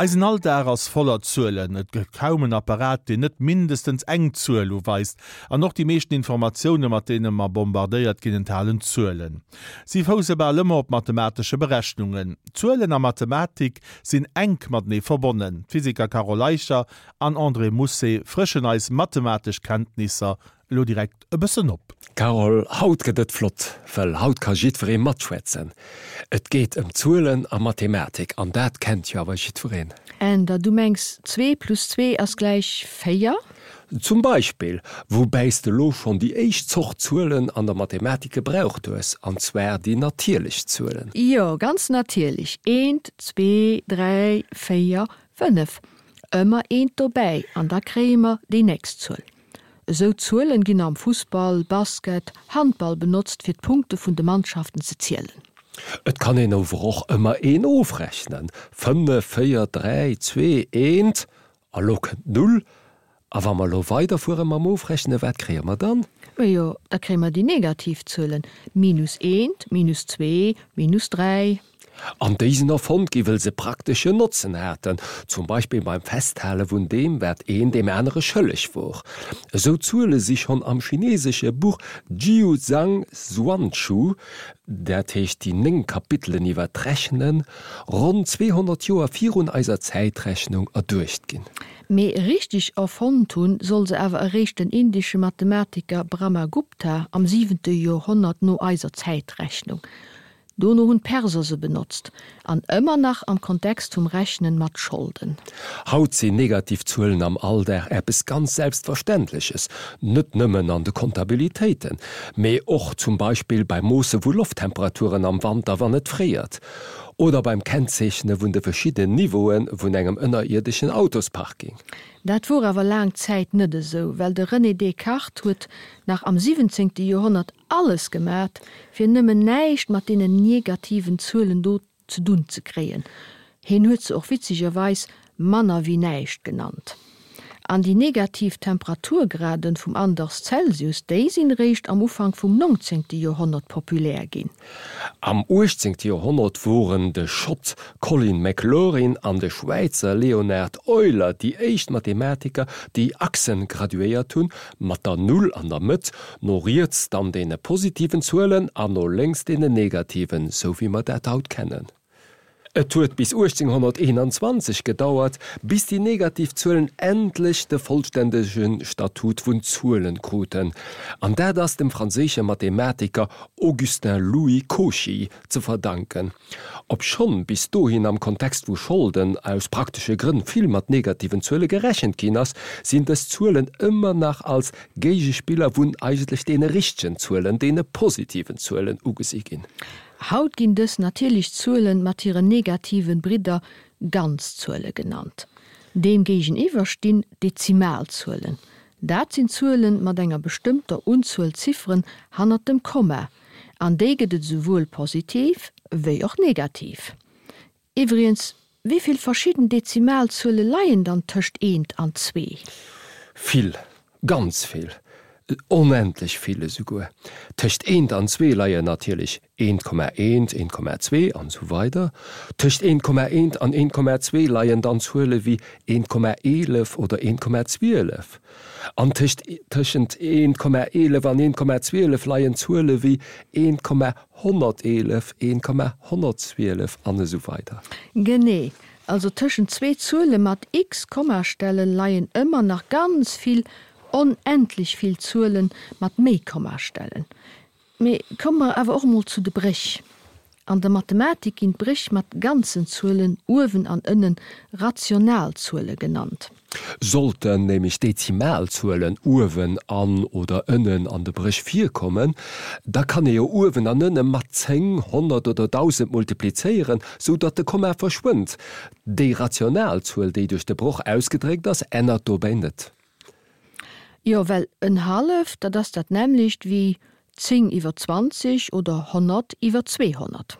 Eisen all der ass voller Zuelen, et gekaumen Apparat, de net mindestens eng zuelu weist, an noch die meeschten Informationoune mat dee ma bombardéiert genentalen zuelen. Sie fause bei ëmmer op mathematische Berechnungen. Zuelen a Mathematik sinn eng mat nee verbonnen. Physiker Carol Leicher an André Musse frischen als mathematisch Kenntnisser lo direkt e bëssen op. Carol haut gedet flott, well haut kajit fir e matschwätzen. Et geht em um Zuelen a Mathematik an dat kennt jo awer schi vorin. En da du mengst 2 plus 2 as gleich feier? Zum Beispiel, wo beist de Loof von die eich zocht zuelen an der Mathematik gebraucht es anwer die natierlich zuelen. Ja, ganz natierlich. 1, 2, 3, 4, 5 ëmmer een vorbei an der Krämer die näst zull so zuelen gin am Fußball, Basket, Handball benutzt fir Punkte vun de Mannschaften ze zielelen. Et kann en overoch ëmmer een ofrechnen. 5,4,3,2,1 a lock 0, awer mal lo weiter vu ma ofrechne wat kremer dann? Ja, ja da krémer die negativ zëllen minus 1, minus 2, minus 3. An diesen Erfund giwel se praktische Nutzen hätten, zum Beispiel beim Festhelle vun dem werd een dem Änere schëllech vor. So zule sich schon am chinesische Buch Jiu Zhang Xuanchu, der techt die ning Kapitelen iwwer trechnen, rund 200 Joer virun eiser Zeitrechnung erdurcht gin. Me richtig erfontun soll se ewer errecht den indische Mathematiker Brahmagupta am 7. Jahrhundert no eiser Zeitrechnung do no hun Perser se benutzt, an ëmmer nach am Kontext zum Rechnen mat Schulden. Haut sie negativ zuelen am all der App ganz selbstverständliches, nett nëmmen an de Kontabilitäten, méi och zum Beispiel bei Moose wo Lufttemperaturen am Wand da wann net friiert oder beim Kennzeichne vun de verschiedenen Niveen vun engem ënnerirdischen Autospark ging. Dat vor awer lang Zeit nëtte so, well de René Descartes huet nach am 17. Jahrhundert alles gemerk, fir nëmmen neicht mat de negativen Zuelen do zu dun ze kreen. Hin huet ze och witzigerweis Manner wie neicht genannt an die negativtemperaturgraden vum anders Celsius désinn recht am Ufang vum 19. Jahrhundert populär gin. Am 18. Jahrhundert wurden de Schott Colin McLaurin an de Schweizer Leonard Euler die echt Mathematiker die Achsen graduéiert hun, mat der null an der Mët noriert dann dee positiven Zuelen an no längst de negativen so wie man dat haut kennen. Et huet bis 1821 gedauert, bis die Negativzuelen endlich de vollständigschen Statut vun Zuelen kruten, an der das dem franzesische Mathematiker Augustin Louis Cauchy zu verdanken. Ob schon bis du hin am Kontext wo Schulden aus praktische Grinn viel mat negativen Zölle gerechen Chinas, sind es Zuelen immer nach als Gegespieler wun eigentlich den richchten Zuelen, denen positiven Zuelen ugesiegin Haut gin des natierlich zuelen matiere negativen Brider ganzzuele genannt. Dem gegen iwwerstin dezimalzuelen. Dat sind zuelen mat enger bestimmter unzuuel Ziffern hannner dem Komme. An degedet sowohl positiv wéi auch negativ. Iiwens, wieviel verschieden Dezimalzuelle leiien dann töcht eenent an zwee? Viel, ganz viel unendlich viele Sugue. Techt 1 an 2 Leiie natürlich 1,1, 1,2 an so weiter. Techt 1,1 an 1,2 Leiien dann zule wie 1,11 oder 1,12. An Tischcht 1,11 an 1,12 Leiien zule wie 1,111, 1,112 an so weiter. Gené. Also tschen zwe Zule mat x Kommastelle leiien immer nach ganz viel unendlich viel zuelen mat mekomma stellen me kommmer awer auch mal zu de brich an der mathematik in brich mat ganzen zuelen urwen an innen rationalzuele genannt. Sollten nämlich dezimalzuelen urwen an oder innen an de brich vier kommen da kann e urwen an innen mat zeng hundert oder tausend multiplizieren so dat de komme verschwindt de rationalzuel die durch de bruch ausgedregt das ändert do Jo ja, well en Half, dat das dat nämlich wie 10 iwwer 20 oder 100 iwwer 200.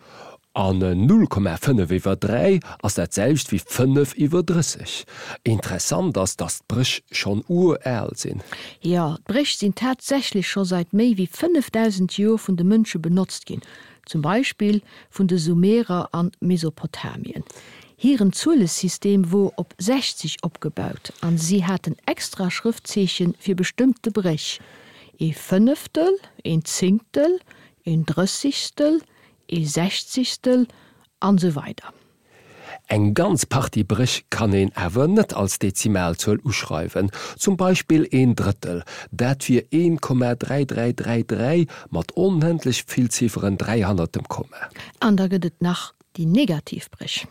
An 0,5 iwwer 3 ass dat selbst wie 5 iwwer 30. Interessant ass das Brisch schon urel sinn. Ja, Brich sinn tatsächlich schon seit méi wie 5000 Joer vun de Mënsche benutzt gin, zum Beispiel vun de Sumerer an Mesopotamien. Hiieren Zulesystem wo op 60 opgebaut, an sie hat ein extra Schriftzechen fir bestimmte Brech. E fünftel, ein Zinktel, ein Drüssigstel, e Sechzigstel an so weiter. Eg ganz Party Brich kann en ewer net als Dezimalzull uschreiwen, zum Beispiel een Drittel, dat fir 1,3333 mat onhendlich vielzifferen 300 komme. Ander gedet nach die Negativbrich.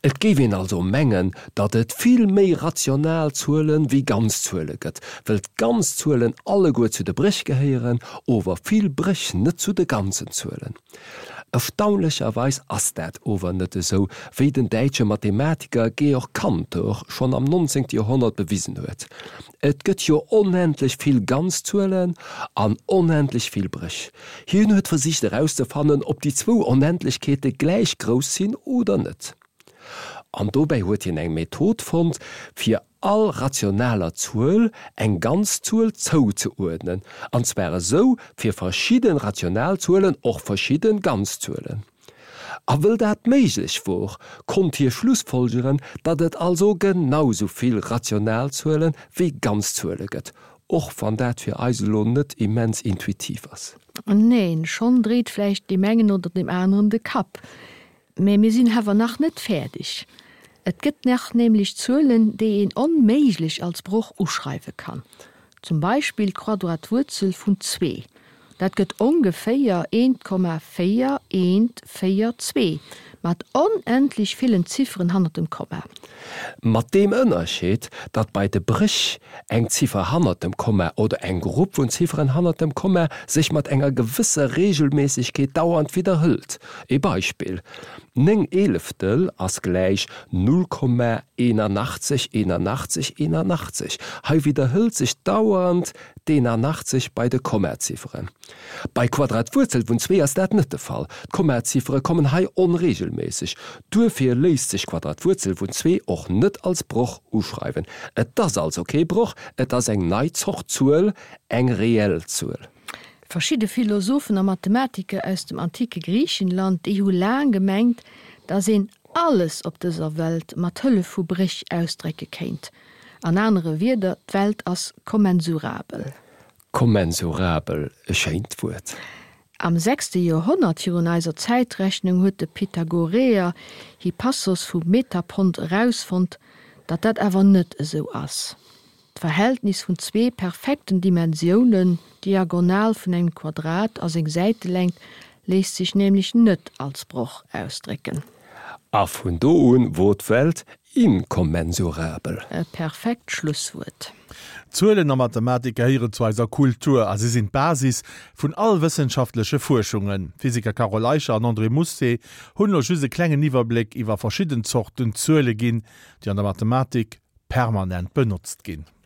Et gewin also menggen, dat et viel méi rational zuelen wie ganz zuele wild ganz zuelen alle goet zu de Brich geheieren, over viel Brich net zu de ganzen zuelen. Erstaunlicherweis ass dat overëtte so, wie den deitsche Mathematiker Georg Kantor schon am 19. Jahrhundert bewiesen huet. Et gëtt jo unendlich viel ganz zuelen an unendlich viel brich. Hien huet versicht herauszufannen, ob die zwo Unendlichkete gleich groß sinn oder net. An dobei huet hin eng Method fand fir all rationaler Zuuel eng ganz zuuel zou ze ordnen, ansperre so fir verschieden Rationalzuelen och verschieden ganz zuelen. A will dat meiglich vor, kommt hier Schlussfolgeren, dat et also genauso viel Rationalzuelen wie ganz zueleget, och van dat fir Eiselonet immens intuitiv ass. Neen, schon dreht flecht die Mengen oder dem anderen de Kap. Mir sinn hawer nach net fertig. Et gibt nach nämlich Zölen, die ihn onmeiglich als Bruch uschreiben kann. Zum Beispiel Quadratwurzel von 2. Dat gibt ungefähr 1,4142 mat unendlich vielen Ziffern han dem Komma. Mat dem ënnerscheet, dat bei de Brich eng Ziffer hammer dem Komme oder eng Gruppe von Ziffern hammer dem Komme sich mat enger gewisse Regelmäßigkeit dauernd wiederhüllt. E Beispiel: Neng Eleftel ass gleich 0,818181. ha wiederhüllt sich dauernd den 80 bei de Kommerzifferen. Bei Quadratwurzel vun zwee as dat nette Fall. Kommerziffere kommen hai onregelmäßig. Dufir leest sich Quadratwurzel vun zwee och net als Bruch uschreiben. Et das als okay Bruch, et as eng Neizoch zuuel eng reell zuuel verschiedene Philosophen und Mathematiker aus dem antike Griechenland EU lang gemengt, da se alles op dieser Welt mat Hëlle vu Brich ausstrecke kennt. An andere wieder Welt als kommensurabel. Kommensurabel scheintwurt. Am 6. Jahrhundert Jonaiser Zeitrechnung huet de Pythagoreer hi vu Metapont rausfund, dat dat awer net so ass. Verhältnis von zwei perfekten Dimensionen diagonal von einem Quadrat aus eng Seite lenkt, lässt sich nämlich nett als Bruch ausdrücken. A von Doun Wortwelt inkommensurabel. E perfekt Schlusswort. Zuelen der Mathematiker ihre zweiser Kultur as sie sind Basis vun all wissenschaftliche Forschungen. Physiker Carolischer an André Musse hun schüse klengen Niwerblick iwwer verschieden Zochten Zuele gin, die an der Mathematik permanent benutzt gin.